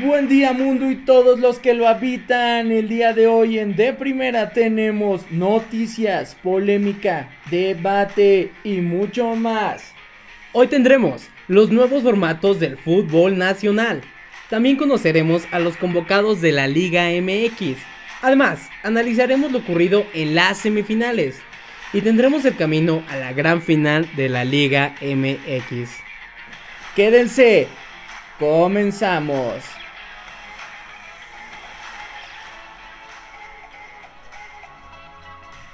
Buen día mundo y todos los que lo habitan. El día de hoy en De Primera tenemos noticias, polémica, debate y mucho más. Hoy tendremos los nuevos formatos del fútbol nacional. También conoceremos a los convocados de la Liga MX. Además, analizaremos lo ocurrido en las semifinales y tendremos el camino a la gran final de la Liga MX. Quédense, comenzamos.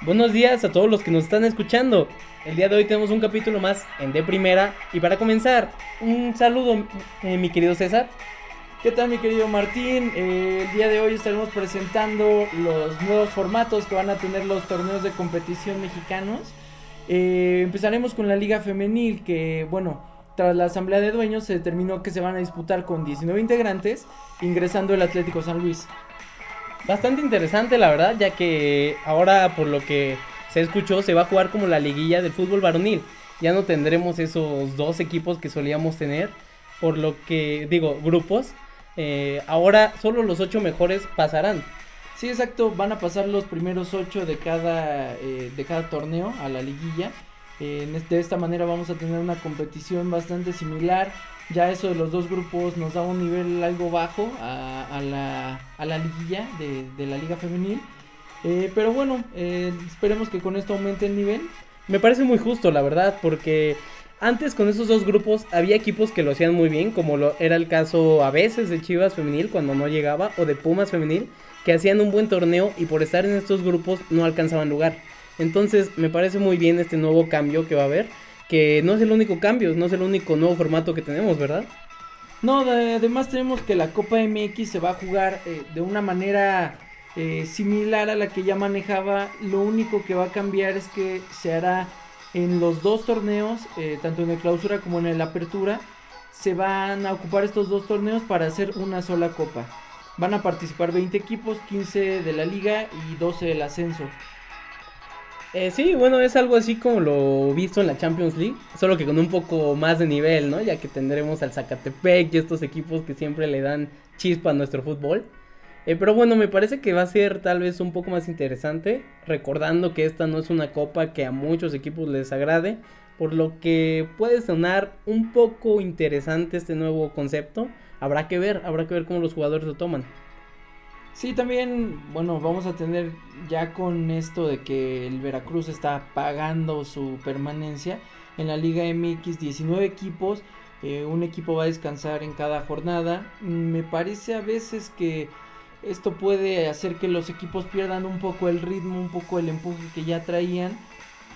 Buenos días a todos los que nos están escuchando. El día de hoy tenemos un capítulo más en De Primera. Y para comenzar, un saludo, eh, mi querido César. ¿Qué tal mi querido Martín? Eh, el día de hoy estaremos presentando los nuevos formatos que van a tener los torneos de competición mexicanos. Eh, empezaremos con la Liga Femenil que, bueno, tras la asamblea de dueños se determinó que se van a disputar con 19 integrantes, ingresando el Atlético San Luis. Bastante interesante, la verdad, ya que ahora, por lo que se escuchó, se va a jugar como la liguilla del fútbol varonil. Ya no tendremos esos dos equipos que solíamos tener, por lo que, digo, grupos. Eh, ahora solo los ocho mejores pasarán. Sí, exacto, van a pasar los primeros ocho de cada, eh, de cada torneo a la liguilla. Eh, de esta manera vamos a tener una competición bastante similar ya eso de los dos grupos nos da un nivel algo bajo a, la, a la, liguilla de, la liga femenil. Eh, pero bueno, eh, esperemos que con esto aumente el nivel. Me parece muy justo, la verdad, porque antes con esos dos grupos había equipos que lo hacían muy bien, como lo era el caso a veces de Chivas femenil cuando no llegaba, o de Pumas femenil, que hacían un buen torneo y por estar en estos grupos no alcanzaban lugar. Entonces me parece muy bien este nuevo cambio que va a haber que no es el único cambio, no es el único nuevo formato que tenemos, ¿verdad? No, además tenemos que la Copa MX se va a jugar eh, de una manera eh, similar a la que ya manejaba. Lo único que va a cambiar es que se hará en los dos torneos, eh, tanto en el clausura como en el apertura. Se van a ocupar estos dos torneos para hacer una sola copa. Van a participar 20 equipos, 15 de la liga y 12 del ascenso. Eh, sí, bueno, es algo así como lo visto en la Champions League, solo que con un poco más de nivel, ¿no? Ya que tendremos al Zacatepec y estos equipos que siempre le dan chispa a nuestro fútbol. Eh, pero bueno, me parece que va a ser tal vez un poco más interesante, recordando que esta no es una copa que a muchos equipos les agrade, por lo que puede sonar un poco interesante este nuevo concepto. Habrá que ver, habrá que ver cómo los jugadores lo toman. Sí, también, bueno, vamos a tener ya con esto de que el Veracruz está pagando su permanencia en la Liga MX 19 equipos, eh, un equipo va a descansar en cada jornada. Me parece a veces que esto puede hacer que los equipos pierdan un poco el ritmo, un poco el empuje que ya traían.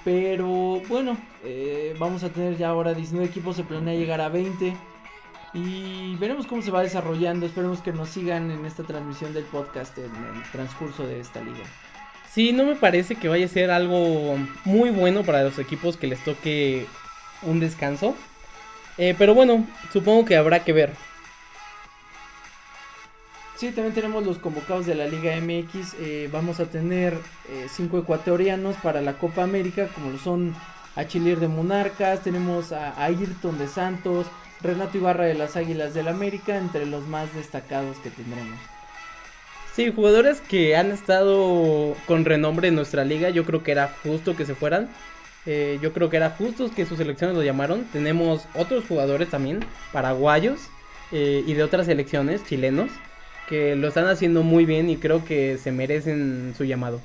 Pero bueno, eh, vamos a tener ya ahora 19 equipos, se planea llegar a 20. Y veremos cómo se va desarrollando. Esperemos que nos sigan en esta transmisión del podcast en el transcurso de esta liga. Sí, no me parece que vaya a ser algo muy bueno para los equipos que les toque un descanso. Eh, pero bueno, supongo que habrá que ver. Sí, también tenemos los convocados de la Liga MX. Eh, vamos a tener eh, cinco ecuatorianos para la Copa América, como lo son Achilir de Monarcas, tenemos a Ayrton de Santos, Renato Ibarra de las Águilas del América, entre los más destacados que tendremos. Sí, jugadores que han estado con renombre en nuestra liga, yo creo que era justo que se fueran. Eh, yo creo que era justo que sus selecciones lo llamaron. Tenemos otros jugadores también, paraguayos eh, y de otras selecciones, chilenos, que lo están haciendo muy bien y creo que se merecen su llamado.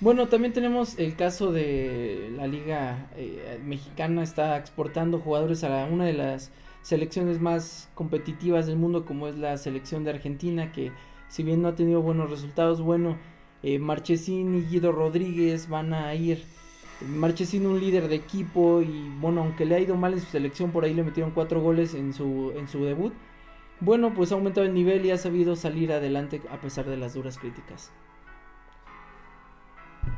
Bueno, también tenemos el caso de la liga eh, mexicana, está exportando jugadores a una de las selecciones más competitivas del mundo como es la selección de Argentina que si bien no ha tenido buenos resultados, bueno, eh, Marchesín y Guido Rodríguez van a ir. Marchesín un líder de equipo y bueno, aunque le ha ido mal en su selección, por ahí le metieron cuatro goles en su, en su debut. Bueno, pues ha aumentado el nivel y ha sabido salir adelante a pesar de las duras críticas.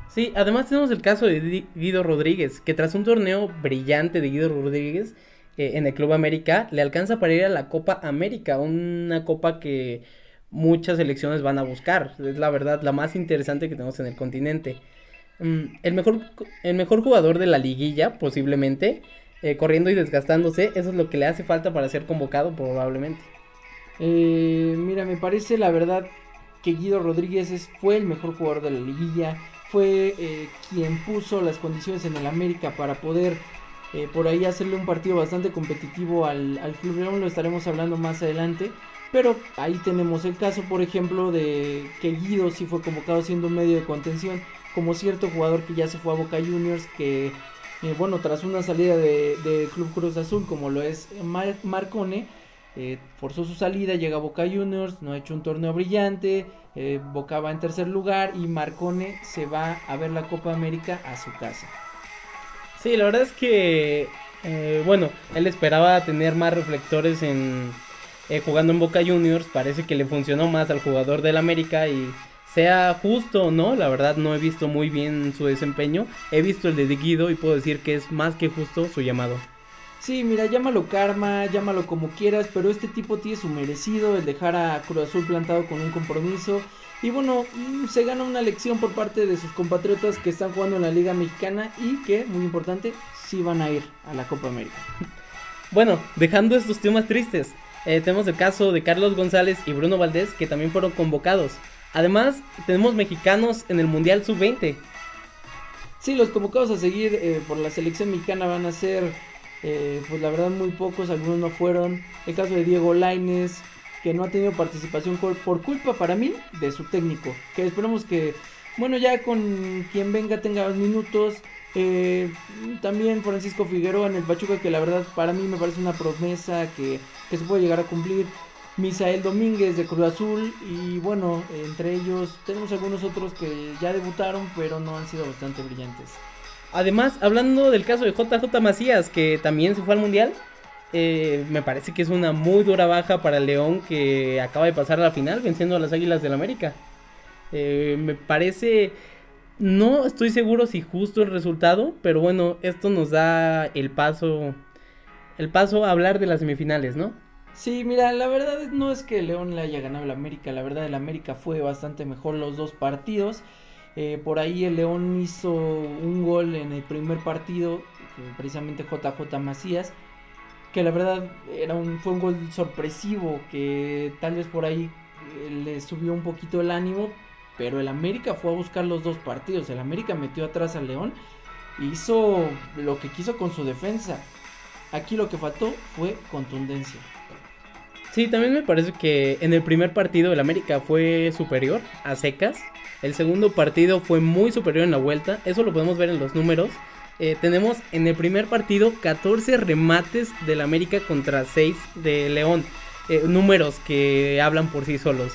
Sí, además tenemos el caso de Guido Rodríguez, que tras un torneo brillante de Guido Rodríguez, eh, en el Club América, le alcanza para ir a la Copa América, una copa que muchas selecciones van a buscar. Es la verdad la más interesante que tenemos en el continente. Mm, el, mejor, el mejor jugador de la liguilla, posiblemente, eh, corriendo y desgastándose, eso es lo que le hace falta para ser convocado probablemente. Eh, mira, me parece la verdad que Guido Rodríguez fue el mejor jugador de la liguilla, fue eh, quien puso las condiciones en el América para poder eh, por ahí hacerle un partido bastante competitivo al, al Club León, lo estaremos hablando más adelante. Pero ahí tenemos el caso, por ejemplo, de que Guido sí fue convocado siendo un medio de contención, como cierto jugador que ya se fue a Boca Juniors, que, eh, bueno, tras una salida de, Club Cruz Azul, como lo es Marcone, eh, forzó su salida, llega a Boca Juniors, no ha hecho un torneo brillante, Boca va en tercer lugar y Marcone se va a ver la Copa América a su casa. Sí, la verdad es que, eh, bueno, él esperaba tener más reflectores en eh, jugando en Boca Juniors, parece que le funcionó más al jugador del América y sea justo o no, la verdad no he visto muy bien su desempeño, he visto el de Guido y puedo decir que es más que justo su llamado. Sí, mira, llámalo karma, llámalo como quieras, pero este tipo tiene su merecido el dejar a Cruz Azul plantado con un compromiso. Y bueno, mm, se gana una lección por parte de sus compatriotas que están jugando en la Liga Mexicana y que, muy importante, sí van a ir a la Copa América. Bueno, dejando estos temas tristes, eh, tenemos el caso de Carlos González y Bruno Valdés que también fueron convocados. Además, tenemos mexicanos en el Mundial Sub-20. Sí, los convocados a seguir eh, por la selección mexicana van a ser eh, pues la verdad muy pocos, algunos no fueron. El caso de Diego Laines, que no ha tenido participación por culpa para mí de su técnico. Que esperemos que, bueno, ya con quien venga tenga minutos. Eh, también Francisco Figueroa en el Pachuca, que la verdad para mí me parece una promesa que, que se puede llegar a cumplir. Misael Domínguez de Cruz Azul y bueno, entre ellos tenemos algunos otros que ya debutaron pero no han sido bastante brillantes. Además, hablando del caso de JJ Macías, que también se fue al Mundial, eh, me parece que es una muy dura baja para León que acaba de pasar a la final venciendo a las Águilas del América. Eh, me parece, no estoy seguro si justo el resultado, pero bueno, esto nos da el paso, el paso a hablar de las semifinales, ¿no? Sí, mira, la verdad no es que León le haya ganado el América, la verdad el América fue bastante mejor los dos partidos. Eh, por ahí el León hizo un gol en el primer partido, precisamente JJ Macías, que la verdad era un, fue un gol sorpresivo, que tal vez por ahí eh, le subió un poquito el ánimo, pero el América fue a buscar los dos partidos, el América metió atrás al León hizo lo que quiso con su defensa. Aquí lo que faltó fue contundencia. Sí, también me parece que en el primer partido el América fue superior a secas. El segundo partido fue muy superior en la vuelta. Eso lo podemos ver en los números. Eh, tenemos en el primer partido 14 remates del América contra 6 de León. Eh, números que hablan por sí solos.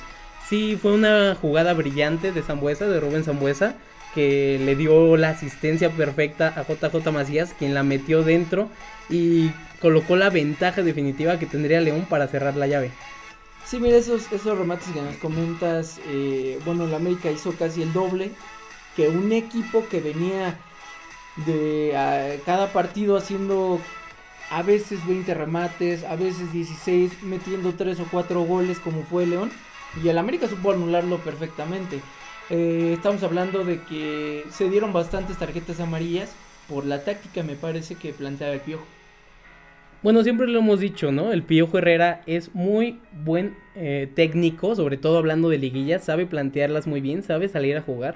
Sí, fue una jugada brillante de Zambuesa, de Rubén Zambuesa, que le dio la asistencia perfecta a JJ Macías, quien la metió dentro y colocó la ventaja definitiva que tendría León para cerrar la llave. Sí, mira, esos, esos remates que nos comentas, eh, bueno, la América hizo casi el doble que un equipo que venía de cada partido haciendo a veces 20 remates, a veces 16, metiendo 3 o 4 goles como fue León. Y el América supo anularlo perfectamente. Eh, estamos hablando de que se dieron bastantes tarjetas amarillas por la táctica, me parece, que planteaba el Piojo. Bueno, siempre lo hemos dicho, ¿no? El Piojo Herrera es muy buen eh, técnico, sobre todo hablando de liguillas, sabe plantearlas muy bien, sabe salir a jugar.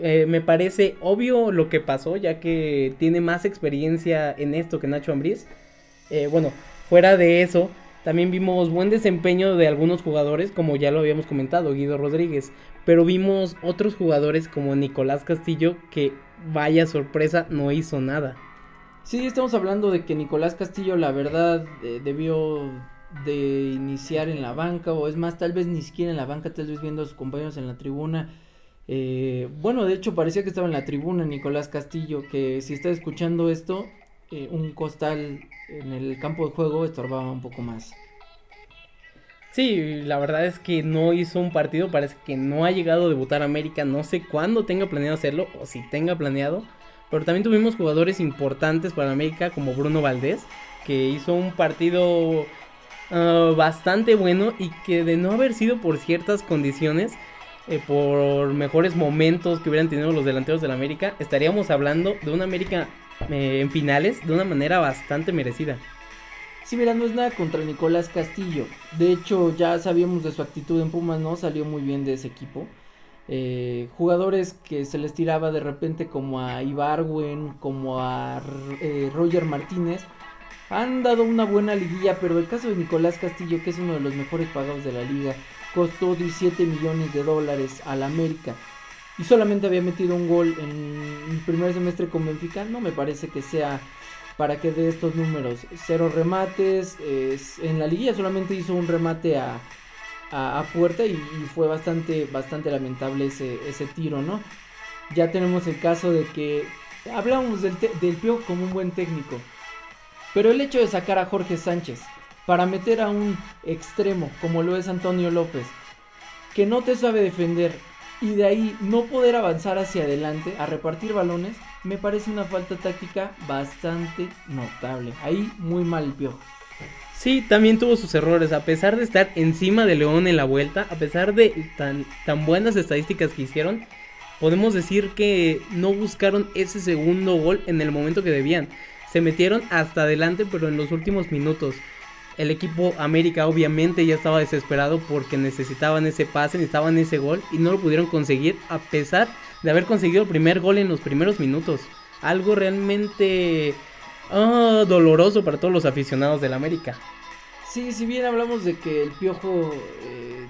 Eh, me parece obvio lo que pasó, ya que tiene más experiencia en esto que Nacho Ambriz. Eh, bueno, fuera de eso, también vimos buen desempeño de algunos jugadores, como ya lo habíamos comentado, Guido Rodríguez. Pero vimos otros jugadores como Nicolás Castillo, que vaya sorpresa, no hizo nada. Sí, estamos hablando de que Nicolás Castillo, la verdad, eh, debió de iniciar en la banca, o es más, tal vez ni siquiera en la banca, tal vez viendo a sus compañeros en la tribuna. Eh, bueno, de hecho parecía que estaba en la tribuna Nicolás Castillo, que si está escuchando esto, eh, un costal en el campo de juego estorbaba un poco más. Sí, la verdad es que no hizo un partido, parece que no ha llegado a debutar América, no sé cuándo tenga planeado hacerlo o si tenga planeado. Pero también tuvimos jugadores importantes para América como Bruno Valdés, que hizo un partido ah, bastante bueno y que de no haber sido por ciertas condiciones, eh, por mejores momentos que hubieran tenido los delanteros del América, estaríamos hablando de una América eh, en finales de una manera bastante merecida. Sí, mira, no es nada contra Nicolás Castillo. De hecho, ya sabíamos de su actitud en Pumas, ¿no? Salió muy bien de ese equipo. Eh, jugadores que se les tiraba de repente como a Ibarwen, como a Roger Martínez, han dado una buena liguilla, pero el caso de Nicolás Castillo, que es uno de los mejores pagados de la liga, costó 17 millones de dólares al América y solamente había metido un gol en el primer semestre con Benfica, no me parece que sea para que dé estos números. Cero remates, en la liguilla solamente hizo un remate a, a, puerta y, fue bastante, bastante lamentable ese, ese tiro, ¿no? Ya tenemos el caso de que hablamos del, del Pio como un buen técnico, pero el hecho de sacar a Jorge Sánchez para meter a un extremo como lo es Antonio López, que no te sabe defender y de ahí no poder avanzar hacia adelante a repartir balones, me parece una falta táctica bastante notable. Ahí muy mal el piojo. Sí, también tuvo sus errores. A pesar de estar encima de León en la vuelta, a pesar de tan, tan buenas estadísticas que hicieron, podemos decir que no buscaron ese segundo gol en el momento que debían. Se metieron hasta adelante, pero en los últimos minutos el equipo América obviamente ya estaba desesperado porque necesitaban ese pase, necesitaban ese gol y no lo pudieron conseguir a pesar de haber conseguido el primer gol en los primeros minutos. Algo realmente ah, doloroso para todos los aficionados del América. Sí, si bien hablamos de que el Piojo eh,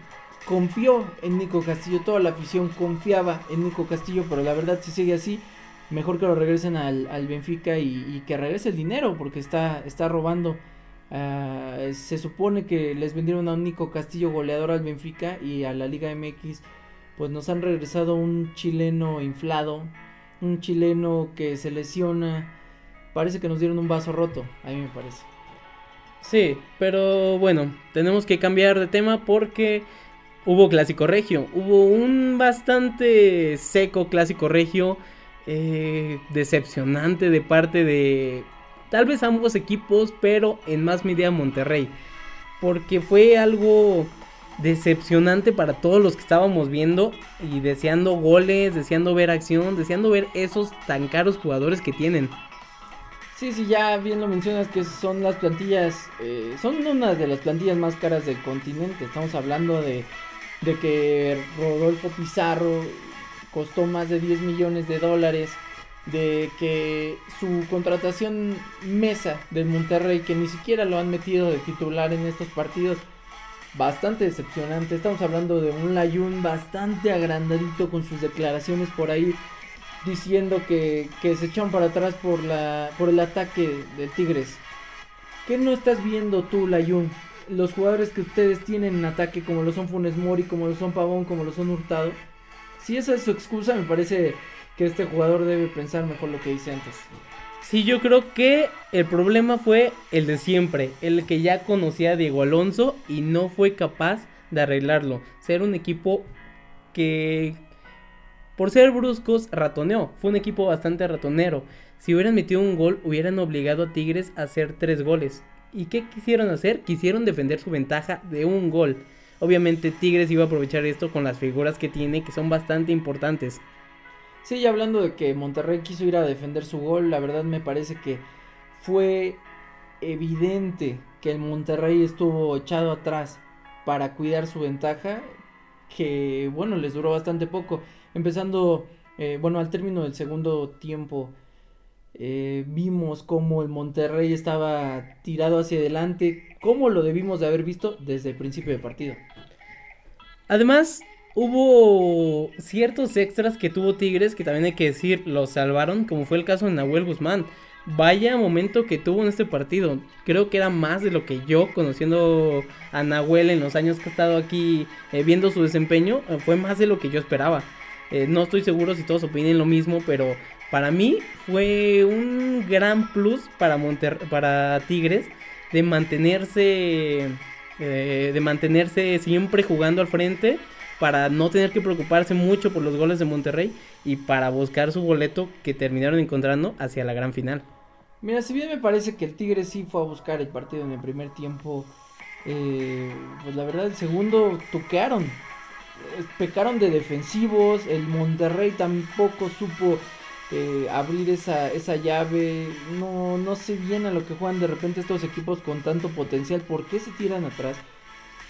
confió en Nico Castillo, toda la afición confiaba en Nico Castillo, pero la verdad si sigue así, mejor que lo regresen al, Benfica y, y, que regrese el dinero porque está, está robando Ah, se supone que les vendieron a un Nico Castillo goleador al Benfica y a la Liga MX pues nos han regresado un chileno inflado, un chileno que se lesiona. Parece que nos dieron un vaso roto, a mí me parece. Sí, pero bueno, tenemos que cambiar de tema porque hubo clásico regio. Hubo un bastante seco clásico regio, eh, decepcionante de parte de Tal vez ambos equipos, pero en más medida Monterrey. Porque fue algo decepcionante para todos los que estábamos viendo y deseando goles, deseando ver acción, deseando ver esos tan caros jugadores que tienen. Sí, sí, ya bien lo mencionas que son las plantillas, eh, son una de las plantillas más caras del continente. Estamos hablando de, de que Rodolfo Pizarro costó más de 10 millones de dólares de que su contratación mesa del Monterrey, que ni siquiera lo han metido de titular en estos partidos, bastante decepcionante. Estamos hablando de un Layun bastante agrandadito con sus declaraciones por ahí diciendo que, que se echan para atrás por, la, por el ataque de Tigres. ¿Qué no estás viendo tú, Layun? Los jugadores que ustedes tienen en ataque, como lo son Funes Mori, como lo son Pavón, como lo son Hurtado. Si esa es su excusa, me parece que este jugador debe pensar mejor lo que dice antes. Sí, yo creo que el problema fue el de siempre, el que ya conocía a Diego Alonso y no fue capaz de arreglarlo. Ser un equipo que, por ser bruscos, ratoneó. Fue un equipo bastante ratonero. Si hubieran metido un gol, hubieran obligado a Tigres a hacer tres goles. ¿Y qué quisieron hacer? Quisieron defender su ventaja de un gol. Obviamente Tigres iba a aprovechar esto con las figuras que tiene, que son bastante importantes. Sí, hablando de que Monterrey quiso ir a defender su gol, la verdad me parece que fue evidente que el Monterrey estuvo echado atrás para cuidar su ventaja, que bueno, les duró bastante poco. Empezando, eh, bueno, al término del segundo tiempo, eh, vimos cómo el Monterrey estaba tirado hacia adelante, como lo debimos de haber visto desde el principio del partido. Además, hubo ciertos extras que tuvo Tigres que también hay que decir los salvaron, como fue el caso de Nahuel Guzmán. Vaya momento que tuvo en este partido. Creo que era más de lo que yo, conociendo a Nahuel en los años que he estado aquí eh, viendo su desempeño, eh, fue más de lo que yo esperaba. Eh, no estoy seguro si todos opinen lo mismo, pero para mí fue un gran plus para, para Tigres de mantenerse, de mantenerse siempre jugando al frente para no tener que preocuparse mucho por los goles de Monterrey y para buscar su boleto que terminaron encontrando hacia la gran final. Mira, si bien me parece que el Tigre sí fue a buscar el partido en el primer tiempo, eh, pues la verdad el segundo tuquearon, eh, pecaron de defensivos, el Monterrey tampoco supo eh, abrir esa, esa llave. No, no sé bien a lo que juegan de repente estos equipos con tanto potencial. ¿Por qué se tiran atrás?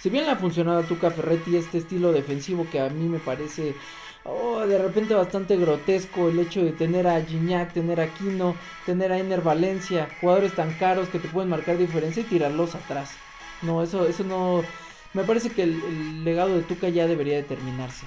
Si bien le ha funcionado a Tuca Ferretti este estilo defensivo que a mí me parece oh, de repente bastante grotesco el hecho de tener a Gignac, tener a Quino, tener a Ener Valencia, jugadores tan caros que te pueden marcar diferencia y tirarlos atrás. No, eso, eso no. Me parece que el, legado de Tuca ya debería de terminarse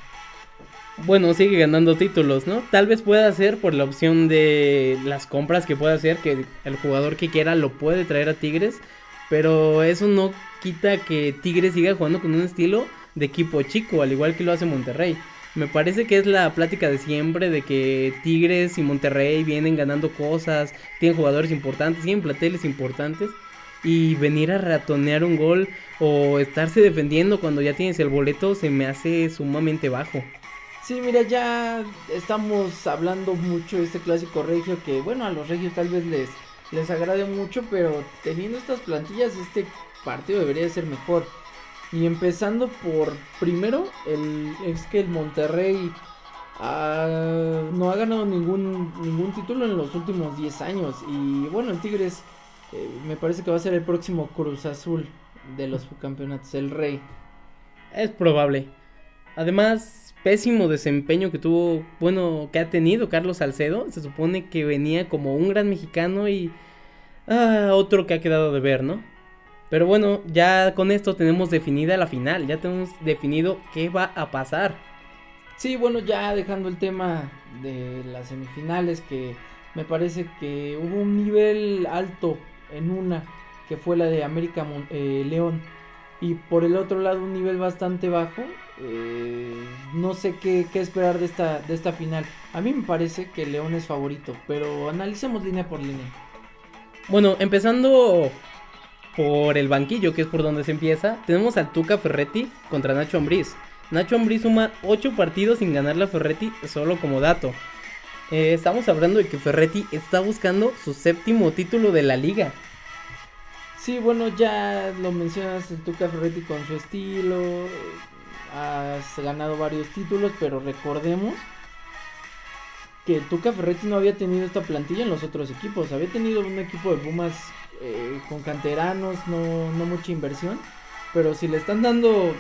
bueno, sigue ganando títulos, ¿no? Tal vez pueda ser por la opción de las compras que pueda hacer, que el jugador que quiera lo puede traer a Tigres, pero eso no quita que Tigres siga jugando con un estilo de equipo chico, al igual que lo hace Monterrey. Me parece que es la plática de siempre de que Tigres y Monterrey vienen ganando cosas, tienen jugadores importantes, tienen plateles importantes y venir a ratonear un gol o estarse defendiendo cuando ya tienes el boleto se me hace sumamente bajo. Sí, mira, ya estamos hablando mucho de este clásico regio que, bueno, a los regios tal vez les, les agrade mucho, pero teniendo estas plantillas, este partido debería ser mejor. Y empezando por, primero, el, es que el Monterrey no ha ganado ningún, ningún título en los últimos 10 años. Y bueno, el Tigres eh, me parece que va a ser el próximo Cruz Azul de los campeonatos, el Rey. Es probable. Además, pésimo desempeño que tuvo, bueno, que ha tenido Carlos Salcedo. Se supone que venía como un gran mexicano y ah, otro que ha quedado de ver, ¿no? Pero bueno, ya con esto tenemos definida la final, ya tenemos definido qué va a pasar. Sí, bueno, ya dejando el tema de las semifinales, que me parece que hubo un nivel alto en una, que fue la de América eh, León, y por el otro lado un nivel bastante bajo eh, no sé qué, esperar de esta, de esta final. A mí me parece que León es favorito, pero analicemos línea por línea. Bueno, empezando por el banquillo, que es por donde se empieza, tenemos al Tuca Ferretti contra Nacho Ambriz. Nacho Ambriz suma 8 partidos sin ganar la Ferretti, solo como dato. Eh, estamos hablando de que Ferretti está buscando su séptimo título de la liga. Sí, bueno, ya lo mencionas el Tuca Ferretti con su estilo, has ganado varios títulos, pero recordemos que Tuca Ferretti no había tenido esta plantilla en los otros equipos. Había tenido un equipo de Pumas eh, con canteranos, no, no, mucha inversión. Pero si le están dando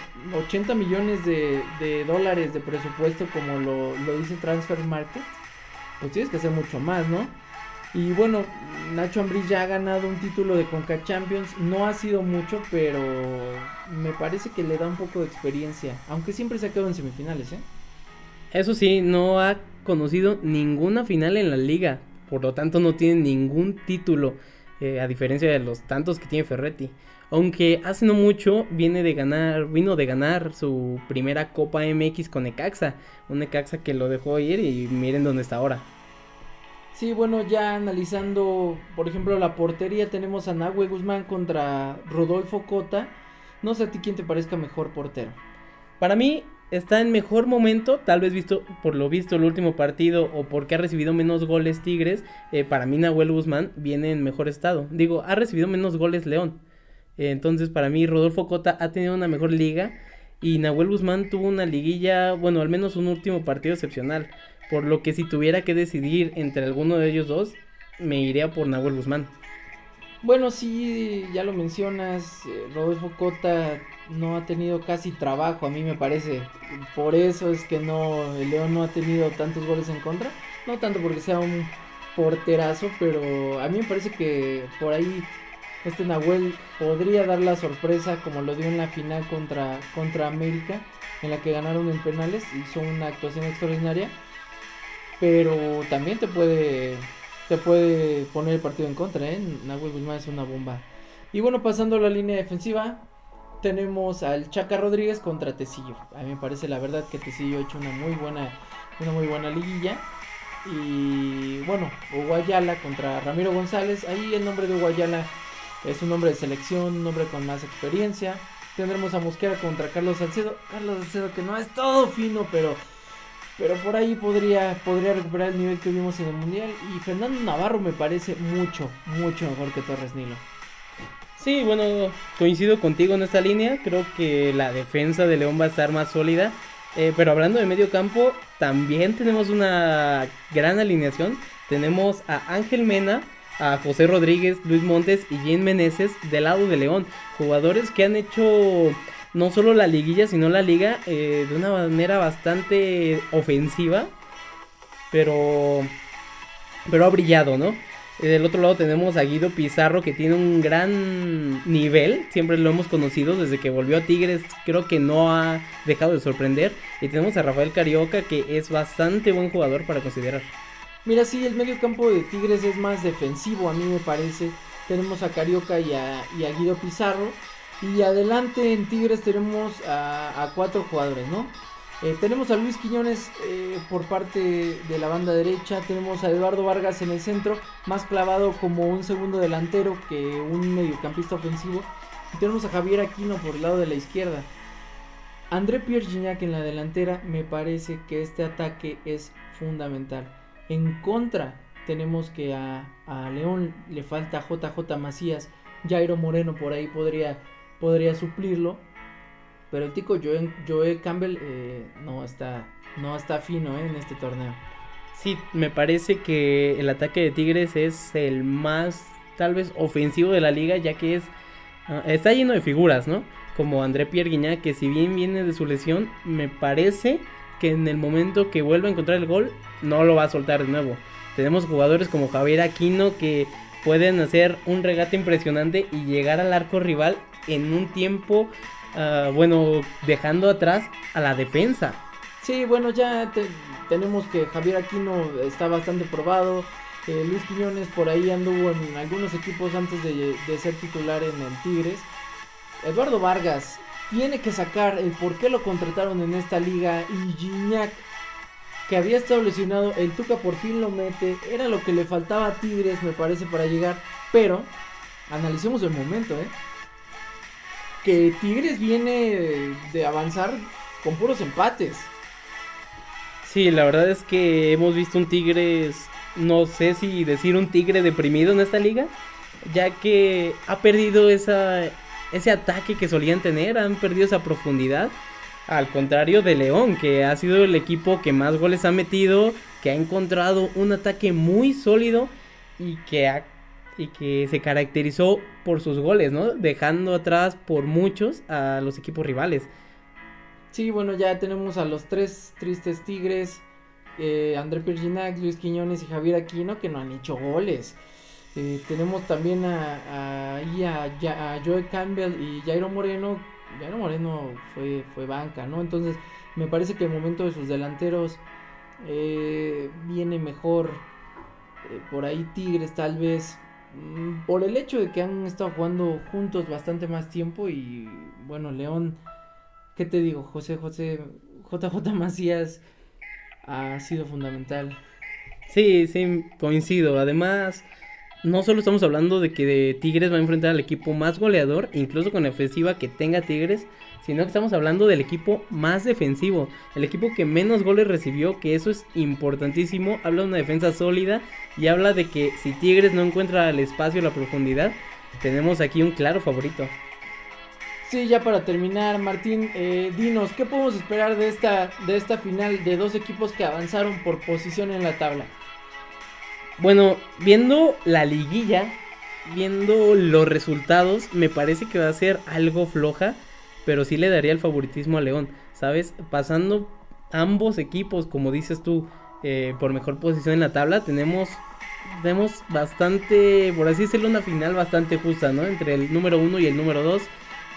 80 millones de, de dólares de presupuesto como lo, lo dice Transfer Market, pues tienes que hacer mucho más, ¿no? Y bueno, Nacho Ambriz ya ha ganado un título de Conca Champions. No ha sido mucho, pero me parece que le da un poco de experiencia. Aunque siempre se ha quedado en semifinales, ¿eh? Eso sí, no ha conocido ninguna final en la liga. Por lo tanto, no tiene ningún título. Eh, a diferencia de los tantos que tiene Ferretti. Aunque hace no mucho viene de ganar, vino de ganar su primera Copa MX con Necaxa. Un Necaxa que lo dejó ir y miren dónde está ahora. Sí, bueno, ya analizando, por ejemplo, la portería, tenemos a Nahue Guzmán contra Rodolfo Cota. No sé a ti quién te parezca mejor portero. Para mí está en mejor momento, tal vez visto por lo visto el último partido o porque ha recibido menos goles Tigres. Eh, para mí Nahuel Guzmán viene en mejor estado. Digo, ha recibido menos goles León. Eh, entonces para mí Rodolfo Cota ha tenido una mejor liga y Nahuel Guzmán tuvo una liguilla, bueno, al menos un último partido excepcional. Por lo que si tuviera que decidir entre alguno de ellos dos, me iría por Nahuel Guzmán. Bueno, sí, ya lo mencionas, eh, Rodolfo Cota no ha tenido casi trabajo, a mí me parece. Por eso es que no, el León no ha tenido tantos goles en contra. No tanto porque sea un porterazo, pero a mí me parece que por ahí este Nahuel podría dar la sorpresa como lo dio en la final contra, contra América, en la que ganaron en penales, hizo una actuación extraordinaria pero también te puede te puede poner el partido en contra, ¿eh? Nahuel Guzmán es una bomba. Y bueno, pasando a la línea defensiva, tenemos al Chaca Rodríguez contra Tecillo. A mí me parece la verdad que Tecillo ha hecho una muy buena una muy buena liguilla. Y bueno, Guayala contra Ramiro González. Ahí el nombre de Guayala es un nombre de selección, un nombre con más experiencia. Tendremos a Mosquera contra Carlos Salcedo. Carlos Salcedo que no es todo fino, pero pero por ahí podría, podría recuperar el nivel que vimos en el Mundial. Y Fernando Navarro me parece mucho, mucho mejor que Torres Nilo. Sí, bueno, coincido contigo en esta línea. Creo que la defensa de León va a estar más sólida. Eh, pero hablando de medio campo, también tenemos una gran alineación. tenemos a Ángel Mena, a José Rodríguez, Luis Montes y Jean Meneses del lado de León. Jugadores que han hecho no solo la liguilla, sino la liga eh, de una manera bastante ofensiva. Pero, pero ha brillado, ¿no? Y del otro lado tenemos a Guido Pizarro que tiene un gran nivel, siempre lo hemos conocido desde que volvió a Tigres, creo que no ha dejado de sorprender. Y tenemos a Rafael Carioca que es bastante buen jugador para considerar. Mira, sí, el medio campo de Tigres es más defensivo, a mí me parece. Tenemos a Carioca y a, Guido Pizarro. Y adelante en Tigres tenemos a cuatro jugadores, ¿no? Eh, tenemos a Luis Quiñones eh, por parte de la banda derecha, tenemos a Eduardo Vargas en el centro, más clavado como un segundo delantero que un mediocampista ofensivo. Y tenemos a Javier Aquino por el lado de la izquierda. André Pierre Gignac en la delantera, me parece que este ataque es fundamental. En contra, tenemos que a, a León le falta JJ Macías, Jairo Moreno por ahí podría, podría suplirlo pero el tico Joe, Campbell eh, no, está, no está fino eh, en este torneo. Sí, me parece que el ataque de Tigres es el más tal vez ofensivo de la liga, ya que es ah, está lleno de figuras, ¿no? Como André Pierre que si bien viene de su lesión, me parece que en el momento que vuelva a encontrar el gol, no lo va a soltar de nuevo. Tenemos jugadores como Javier Aquino que pueden hacer un regate impresionante y llegar al arco rival en un tiempo Ah, bueno, dejando atrás a la defensa. Sí, bueno, ya tenemos que Javier Aquino está bastante probado. Eh, Luis Quiñones por ahí anduvo en algunos equipos antes de, ser titular en el Tigres. Eduardo Vargas tiene que sacar el por qué lo contrataron en esta liga. Y Gignac, que había estado lesionado, el Tuca por fin lo mete. Era lo que le faltaba a Tigres, me parece, para llegar. Pero, analicemos el momento, ¿eh? Que Tigres viene de avanzar con puros empates. Sí, la verdad es que hemos visto un Tigres, no sé si decir un Tigre deprimido en esta liga, ya que ha perdido esa, ese ataque que solían tener, han perdido esa profundidad. Al contrario de León, que ha sido el equipo que más goles ha metido, que ha encontrado un ataque muy sólido y que ha y que se caracterizó por sus goles, ¿no? Dejando atrás por muchos a los equipos rivales. Sí, bueno, ya tenemos a los tres tristes Tigres, eh, André Perginac, Luis Quiñones y Javier Aquino, que no han hecho goles. Eh, tenemos también a, a, Joe Campbell y Jairo Moreno. Jairo Moreno fue, fue banca, ¿no? Entonces, me parece que el momento de sus delanteros eh, viene mejor. Eh, por ahí Tigres tal vez por el hecho de que han estado jugando juntos bastante más tiempo y bueno, León, ¿qué te digo? José José JJ Macías ha sido fundamental. Sí, sí, coincido. Además, no solo estamos hablando de que Tigres va a enfrentar al equipo más goleador, incluso con la ofensiva que tenga Tigres, sino que estamos hablando del equipo más defensivo, el equipo que menos goles recibió, que eso es importantísimo, habla de una defensa sólida y habla de que si Tigres no encuentra el espacio, la profundidad, tenemos aquí un claro favorito. Sí, ya para terminar, Martín, eh, dinos, ¿qué podemos esperar de esta, de esta final de dos equipos que avanzaron por posición en la tabla? Bueno, viendo la liguilla, viendo los resultados, me parece que va a ser algo floja pero sí le daría el favoritismo a León, ¿sabes? Pasando ambos equipos, como dices tú, eh, por mejor posición en la tabla, tenemos, tenemos bastante, por así decirlo, una final bastante justa, ¿no? Entre el número uno y el número dos,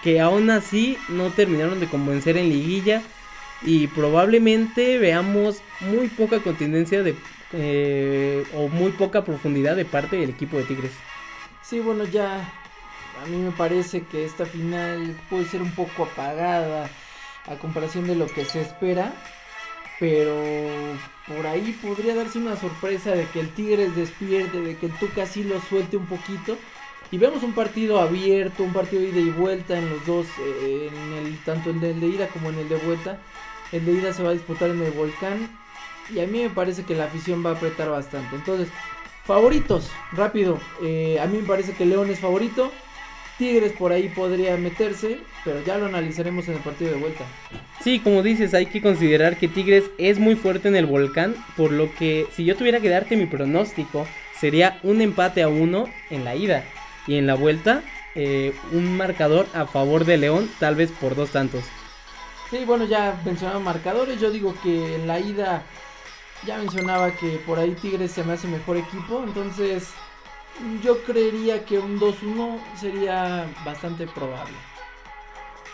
que aún así no terminaron de convencer en liguilla y probablemente veamos muy poca contingencia de eh, o muy poca profundidad de parte del equipo de Tigres. Sí, bueno, ya a mí me parece que esta final puede ser un poco apagada a comparación de lo que se espera. Pero por ahí podría darse una sorpresa de que el Tigres despierte, de que el Tuca sí lo suelte un poquito. Y vemos un partido abierto, un partido de ida y vuelta en los dos, eh, en el, tanto en el de ida como en el de vuelta. El de ida se va a disputar en el volcán. Y a mí me parece que la afición va a apretar bastante. Entonces, favoritos, rápido. Eh, a mí me parece que León es favorito. Tigres por ahí podría meterse, pero ya lo analizaremos en el partido de vuelta. Sí, como dices, hay que considerar que Tigres es muy fuerte en el volcán, por lo que si yo tuviera que darte mi pronóstico, sería un empate a uno en la ida y en la vuelta eh, un marcador a favor de León, tal vez por dos tantos. Sí, bueno, ya mencionaba marcadores, yo digo que en la ida ya mencionaba que por ahí Tigres se me hace mejor equipo, entonces yo creería que un 2-1 sería bastante probable.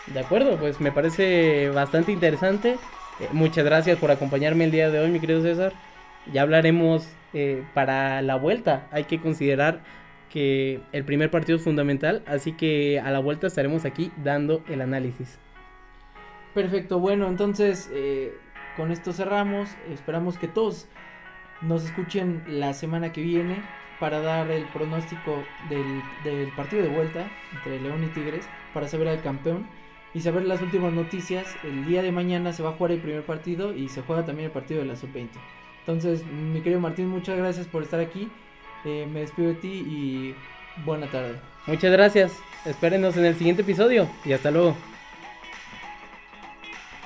De acuerdo, pues me parece bastante interesante. Eh, muchas gracias por acompañarme el día de hoy, mi querido César. Ya hablaremos eh, para la vuelta. Hay que considerar que el primer partido es fundamental, así que a la vuelta estaremos aquí dando el análisis. Perfecto, bueno, entonces eh, con esto cerramos. Esperamos que todos nos escuchen la semana que viene para dar el pronóstico del, partido de vuelta entre León y Tigres para saber al campeón y saber las últimas noticias. El día de mañana se va a jugar el primer partido y se juega también el partido de la sub-20. Entonces, mi querido Martín, muchas gracias por estar aquí. Eh, me despido de ti y buena tarde. Muchas gracias. Espérenos en el siguiente episodio y hasta luego.